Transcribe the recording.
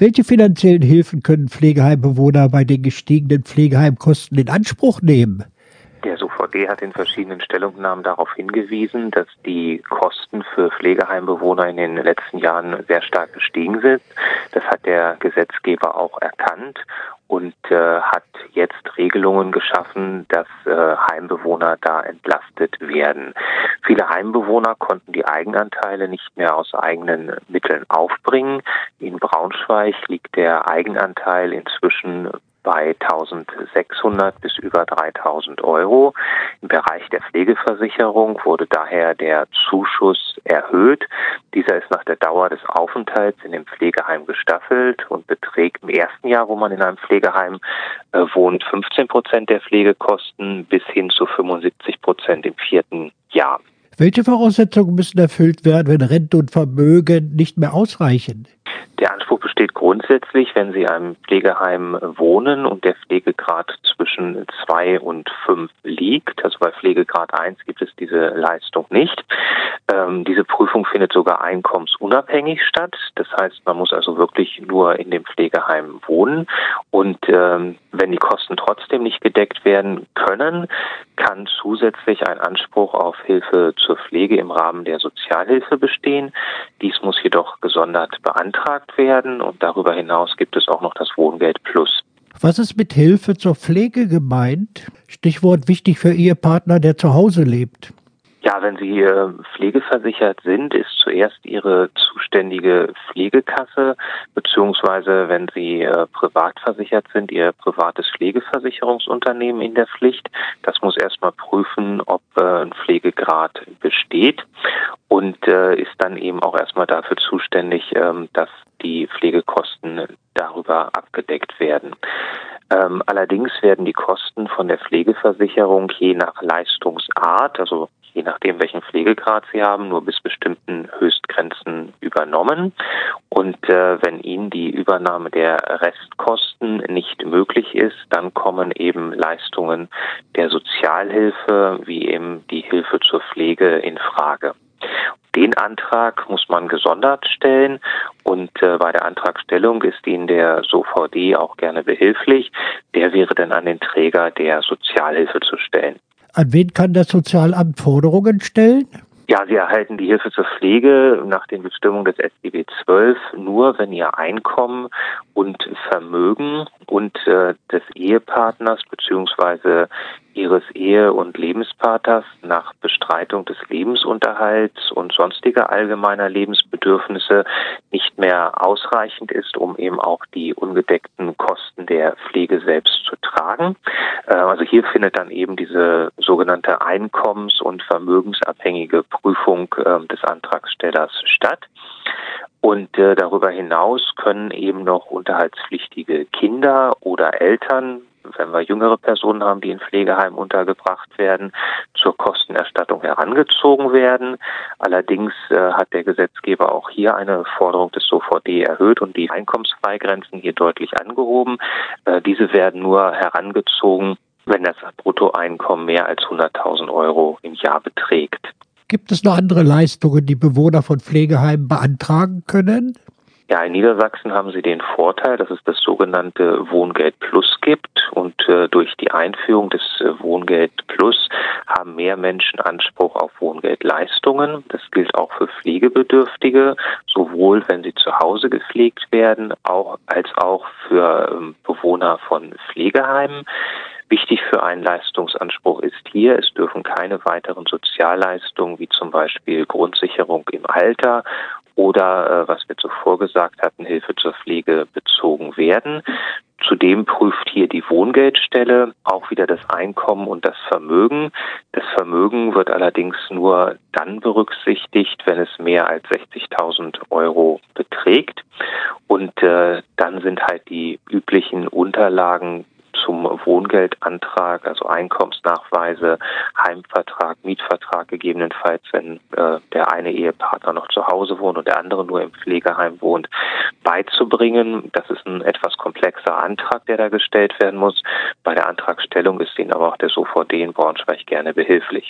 Welche finanziellen Hilfen können Pflegeheimbewohner bei den gestiegenen Pflegeheimkosten in Anspruch nehmen? SOVD hat in verschiedenen Stellungnahmen darauf hingewiesen, dass die Kosten für Pflegeheimbewohner in den letzten Jahren sehr stark gestiegen sind. Das hat der Gesetzgeber auch erkannt und äh, hat jetzt Regelungen geschaffen, dass äh, Heimbewohner da entlastet werden. Viele Heimbewohner konnten die Eigenanteile nicht mehr aus eigenen Mitteln aufbringen. In Braunschweig liegt der Eigenanteil inzwischen bei 1600 bis über 3000 Euro. Im Bereich der Pflegeversicherung wurde daher der Zuschuss erhöht. Dieser ist nach der Dauer des Aufenthalts in dem Pflegeheim gestaffelt und beträgt im ersten Jahr, wo man in einem Pflegeheim äh, wohnt, 15 Prozent der Pflegekosten bis hin zu 75 Prozent im vierten Jahr. Welche Voraussetzungen müssen erfüllt werden, wenn Rente und Vermögen nicht mehr ausreichen? Der Anspruch besteht grundsätzlich, wenn Sie einem Pflegeheim wohnen und der Pflegegrad zwischen zwei und fünf liegt. Also bei Pflegegrad eins gibt es diese Leistung nicht. Ähm, diese Prüfung findet sogar einkommensunabhängig statt. Das heißt, man muss also wirklich nur in dem Pflegeheim wohnen. Und ähm, wenn die Kosten trotzdem nicht gedeckt werden können, kann zusätzlich ein Anspruch auf Hilfe zur Pflege im Rahmen der Sozialhilfe bestehen. Dies muss jedoch gesondert beantragt werden und darüber hinaus gibt es auch noch das Wohngeld Plus. Was ist mit Hilfe zur Pflege gemeint? Stichwort wichtig für Ehepartner, der zu Hause lebt. Ja, wenn Sie äh, pflegeversichert sind, ist zuerst Ihre zuständige Pflegekasse, beziehungsweise wenn Sie äh, privat versichert sind, Ihr privates Pflegeversicherungsunternehmen in der Pflicht. Das muss erstmal prüfen, ob äh, ein Pflegegrad besteht und ist dann eben auch erstmal dafür zuständig, ähm, dass die Pflegekosten darüber abgedeckt werden. Ähm, allerdings werden die Kosten von der Pflegeversicherung je nach Leistungsart, also je nachdem, welchen Pflegegrad Sie haben, nur bis bestimmten Höchstgrenzen übernommen. Und äh, wenn Ihnen die Übernahme der Restkosten nicht möglich ist, dann kommen eben Leistungen der Sozialhilfe wie eben die Hilfe zur Pflege in Frage. Den Antrag muss man gesondert stellen und äh, bei der Antragstellung ist Ihnen der SOVD auch gerne behilflich. Der wäre dann an den Träger der Sozialhilfe zu stellen. An wen kann das Sozialamt Forderungen stellen? Ja, Sie erhalten die Hilfe zur Pflege nach den Bestimmungen des SGB 12 nur, wenn Ihr Einkommen und Vermögen und äh, des Ehepartners beziehungsweise Ihres Ehe- und Lebenspartners nach Bestreitung des Lebensunterhalts und sonstiger allgemeiner Lebensbedürfnisse nicht mehr ausreichend ist, um eben auch die ungedeckten Kosten der Pflege selbst zu tragen. Äh, also hier findet dann eben diese sogenannte einkommens- und vermögensabhängige Prüfung äh, des Antragstellers statt. Und äh, darüber hinaus können eben noch unterhaltspflichtige Kinder oder Eltern, wenn wir jüngere Personen haben, die in Pflegeheimen untergebracht werden, zur Kostenerstattung herangezogen werden. Allerdings äh, hat der Gesetzgeber auch hier eine Forderung des SOVD erhöht und die Einkommensfreigrenzen hier deutlich angehoben. Äh, diese werden nur herangezogen, wenn das Bruttoeinkommen mehr als 100.000 Euro im Jahr beträgt. Gibt es noch andere Leistungen, die Bewohner von Pflegeheimen beantragen können? Ja, in Niedersachsen haben sie den Vorteil, dass es das sogenannte Wohngeld Plus gibt und äh, durch die Einführung des äh, Wohngeld mehr Menschen Anspruch auf Wohngeldleistungen. Das gilt auch für Pflegebedürftige, sowohl wenn sie zu Hause gepflegt werden, auch als auch für ähm, Bewohner von Pflegeheimen. Wichtig für einen Leistungsanspruch ist hier, es dürfen keine weiteren Sozialleistungen wie zum Beispiel Grundsicherung im Alter oder, äh, was wir zuvor gesagt hatten, Hilfe zur Pflege bezogen werden. Zudem prüft hier die Wohngeldstelle auch wieder das Einkommen und das Vermögen. Das Vermögen wird allerdings nur dann berücksichtigt, wenn es mehr als 60.000 Euro beträgt. Und äh, dann sind halt die üblichen Unterlagen zum Wohngeldantrag, also Einkommensnachweise, Heimvertrag, Mietvertrag gegebenenfalls, wenn äh, der eine Ehepartner noch zu Hause wohnt und der andere nur im Pflegeheim wohnt, beizubringen. Das ist ein etwas komplexer Antrag, der da gestellt werden muss. Bei der Antragstellung ist Ihnen aber auch der SOVD in Braunschweig gerne behilflich.